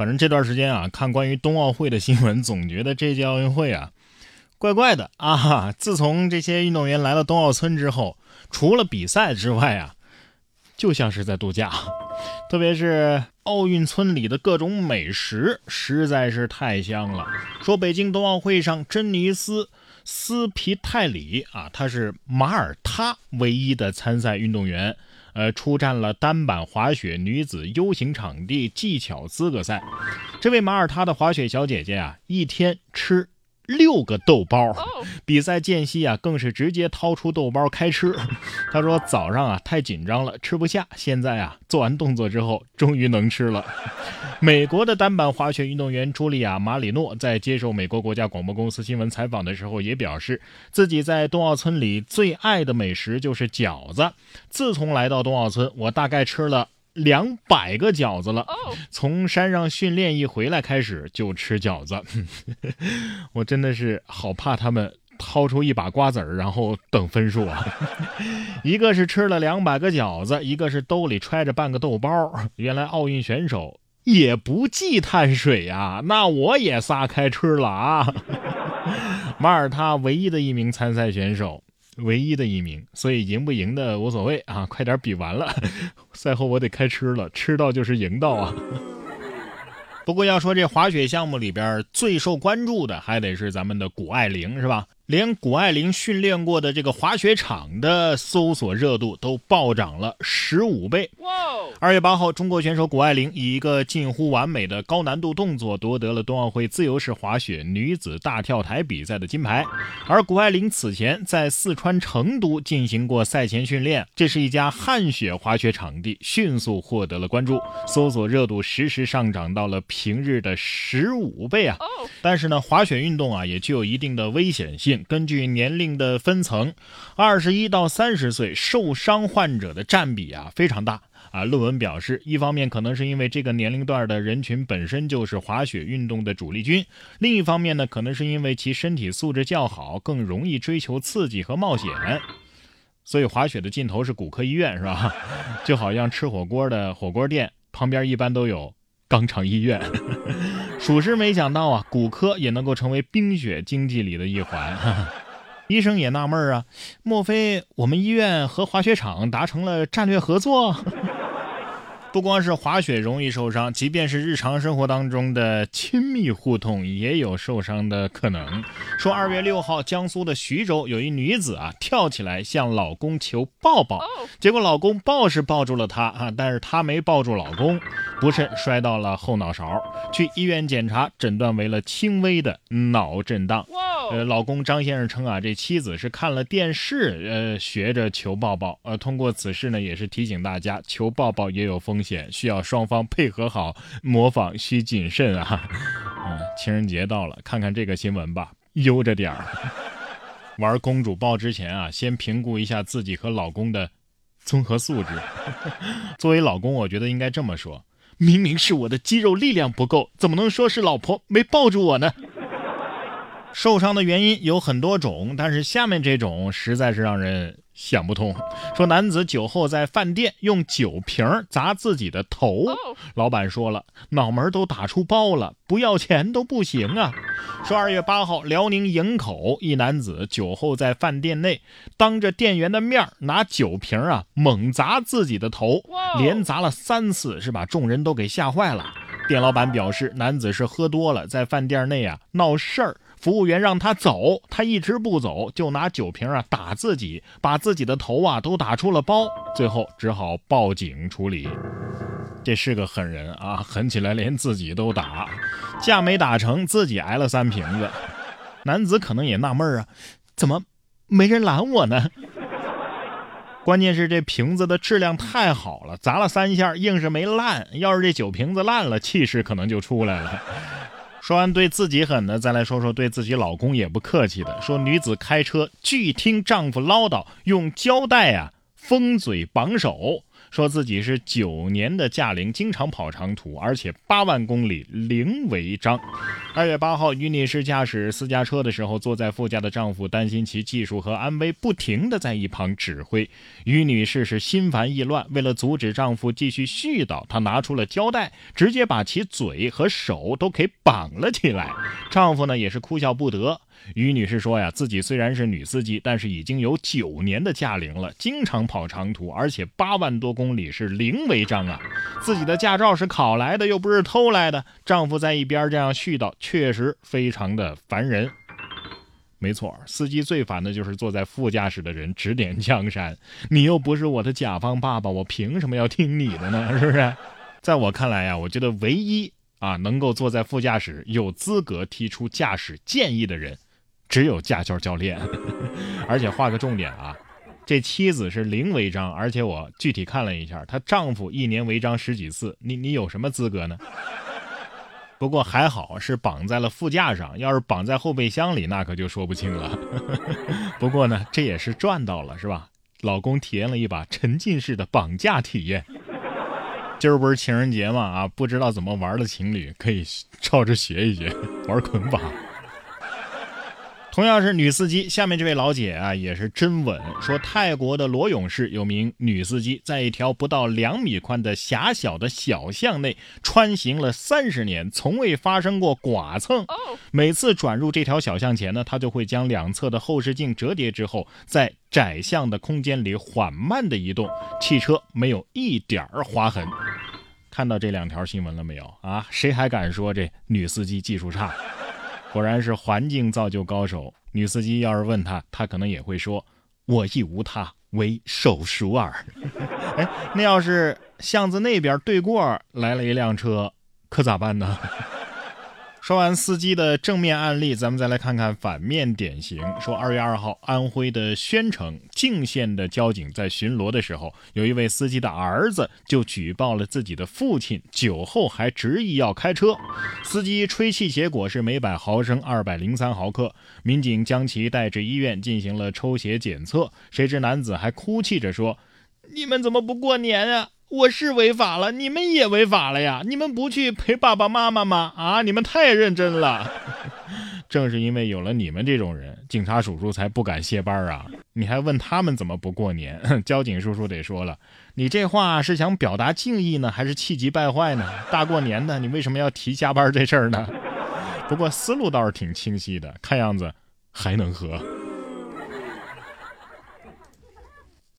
反正这段时间啊，看关于冬奥会的新闻，总觉得这届奥运会啊，怪怪的啊。自从这些运动员来了冬奥村之后，除了比赛之外啊，就像是在度假。特别是奥运村里的各种美食，实在是太香了。说北京冬奥会上，珍妮斯·斯皮泰里啊，她是马耳他唯一的参赛运动员，呃，出战了单板滑雪女子 U 型场地技巧资格赛。这位马耳他的滑雪小姐姐啊，一天吃。六个豆包，比赛间隙啊，更是直接掏出豆包开吃。他说早上啊太紧张了，吃不下，现在啊做完动作之后，终于能吃了。美国的单板滑雪运动员茱莉亚·马里诺在接受美国国家广播公司新闻采访的时候，也表示自己在冬奥村里最爱的美食就是饺子。自从来到冬奥村，我大概吃了。两百个饺子了，从山上训练一回来开始就吃饺子，我真的是好怕他们掏出一把瓜子儿，然后等分数啊！一个是吃了两百个饺子，一个是兜里揣着半个豆包。原来奥运选手也不忌碳水呀，那我也撒开吃了啊！马耳他唯一的一名参赛选手。唯一的一名，所以赢不赢的无所谓啊！快点比完了，赛后我得开吃了，吃到就是赢到啊！不过要说这滑雪项目里边最受关注的，还得是咱们的谷爱凌，是吧？连谷爱凌训练过的这个滑雪场的搜索热度都暴涨了十五倍。二月八号，中国选手谷爱凌以一个近乎完美的高难度动作夺得了冬奥会自由式滑雪女子大跳台比赛的金牌。而谷爱凌此前在四川成都进行过赛前训练，这是一家旱雪滑雪场地，迅速获得了关注，搜索热度实时上涨到了平日的十五倍啊！但是呢，滑雪运动啊也具有一定的危险性。根据年龄的分层，二十一到三十岁受伤患者的占比啊非常大啊。论文表示，一方面可能是因为这个年龄段的人群本身就是滑雪运动的主力军，另一方面呢，可能是因为其身体素质较好，更容易追求刺激和冒险。所以滑雪的尽头是骨科医院，是吧？就好像吃火锅的火锅店旁边一般都有肛肠医院。属实没想到啊，骨科也能够成为冰雪经济里的一环。医生也纳闷啊，莫非我们医院和滑雪场达成了战略合作？不光是滑雪容易受伤，即便是日常生活当中的亲密互动也有受伤的可能。说二月六号，江苏的徐州有一女子啊，跳起来向老公求抱抱，结果老公抱是抱住了她啊，但是她没抱住老公，不慎摔到了后脑勺，去医院检查，诊断为了轻微的脑震荡。呃，老公张先生称啊，这妻子是看了电视，呃，学着求抱抱。呃，通过此事呢，也是提醒大家，求抱抱也有风风险，需要双方配合好，模仿需谨慎啊。嗯，情人节到了，看看这个新闻吧，悠着点儿。玩公主抱之前啊，先评估一下自己和老公的综合素质。作为老公，我觉得应该这么说：明明是我的肌肉力量不够，怎么能说是老婆没抱住我呢？受伤的原因有很多种，但是下面这种实在是让人想不通。说男子酒后在饭店用酒瓶砸自己的头，老板说了，脑门都打出包了，不要钱都不行啊。说二月八号，辽宁营口一男子酒后在饭店内当着店员的面拿酒瓶啊猛砸自己的头，连砸了三次，是把众人都给吓坏了。店老板表示，男子是喝多了，在饭店内啊闹事儿。服务员让他走，他一直不走，就拿酒瓶啊打自己，把自己的头啊都打出了包，最后只好报警处理。这是个狠人啊，狠起来连自己都打，架没打成，自己挨了三瓶子。男子可能也纳闷啊，怎么没人拦我呢？关键是这瓶子的质量太好了，砸了三下硬是没烂。要是这酒瓶子烂了，气势可能就出来了。说完对自己狠的，再来说说对自己老公也不客气的。说女子开车拒听丈夫唠叨，用胶带啊封嘴绑手，说自己是九年的驾龄，经常跑长途，而且八万公里零违章。二月八号，于女士驾驶私家车的时候，坐在副驾的丈夫担心其技术和安危，不停的在一旁指挥。于女士是心烦意乱，为了阻止丈夫继续絮叨，她拿出了胶带，直接把其嘴和手都给绑了起来。丈夫呢也是哭笑不得。于女士说呀，自己虽然是女司机，但是已经有九年的驾龄了，经常跑长途，而且八万多公里是零违章啊。自己的驾照是考来的，又不是偷来的。丈夫在一边这样絮叨，确实非常的烦人。没错，司机最烦的就是坐在副驾驶的人指点江山。你又不是我的甲方爸爸，我凭什么要听你的呢？是不是？在我看来呀，我觉得唯一啊能够坐在副驾驶、有资格提出驾驶建议的人。只有驾校教练，而且画个重点啊，这妻子是零违章，而且我具体看了一下，她丈夫一年违章十几次，你你有什么资格呢？不过还好是绑在了副驾上，要是绑在后备箱里，那可就说不清了。不过呢，这也是赚到了，是吧？老公体验了一把沉浸式的绑架体验。今儿不是情人节嘛，啊，不知道怎么玩的情侣可以 照着学一学，玩捆绑。同样是女司机，下面这位老姐啊也是真稳。说泰国的罗勇市有名女司机，在一条不到两米宽的狭小的小巷内穿行了三十年，从未发生过剐蹭。每次转入这条小巷前呢，她就会将两侧的后视镜折叠之后，在窄巷的空间里缓慢的移动，汽车没有一点儿划痕。看到这两条新闻了没有啊？谁还敢说这女司机技术差？果然是环境造就高手。女司机要是问他，他可能也会说：“我亦无他，唯手熟尔。”哎，那要是巷子那边对过来了一辆车，可咋办呢？说完司机的正面案例，咱们再来看看反面典型。说二月二号，安徽的宣城泾县的交警在巡逻的时候，有一位司机的儿子就举报了自己的父亲酒后还执意要开车。司机吹气结果是每百毫升二百零三毫克，民警将其带至医院进行了抽血检测，谁知男子还哭泣着说：“你们怎么不过年啊？”我是违法了，你们也违法了呀！你们不去陪爸爸妈妈吗？啊，你们太认真了。正是因为有了你们这种人，警察叔叔才不敢歇班啊！你还问他们怎么不过年？交警叔叔得说了，你这话是想表达敬意呢，还是气急败坏呢？大过年的，你为什么要提加班这事儿呢？不过思路倒是挺清晰的，看样子还能喝。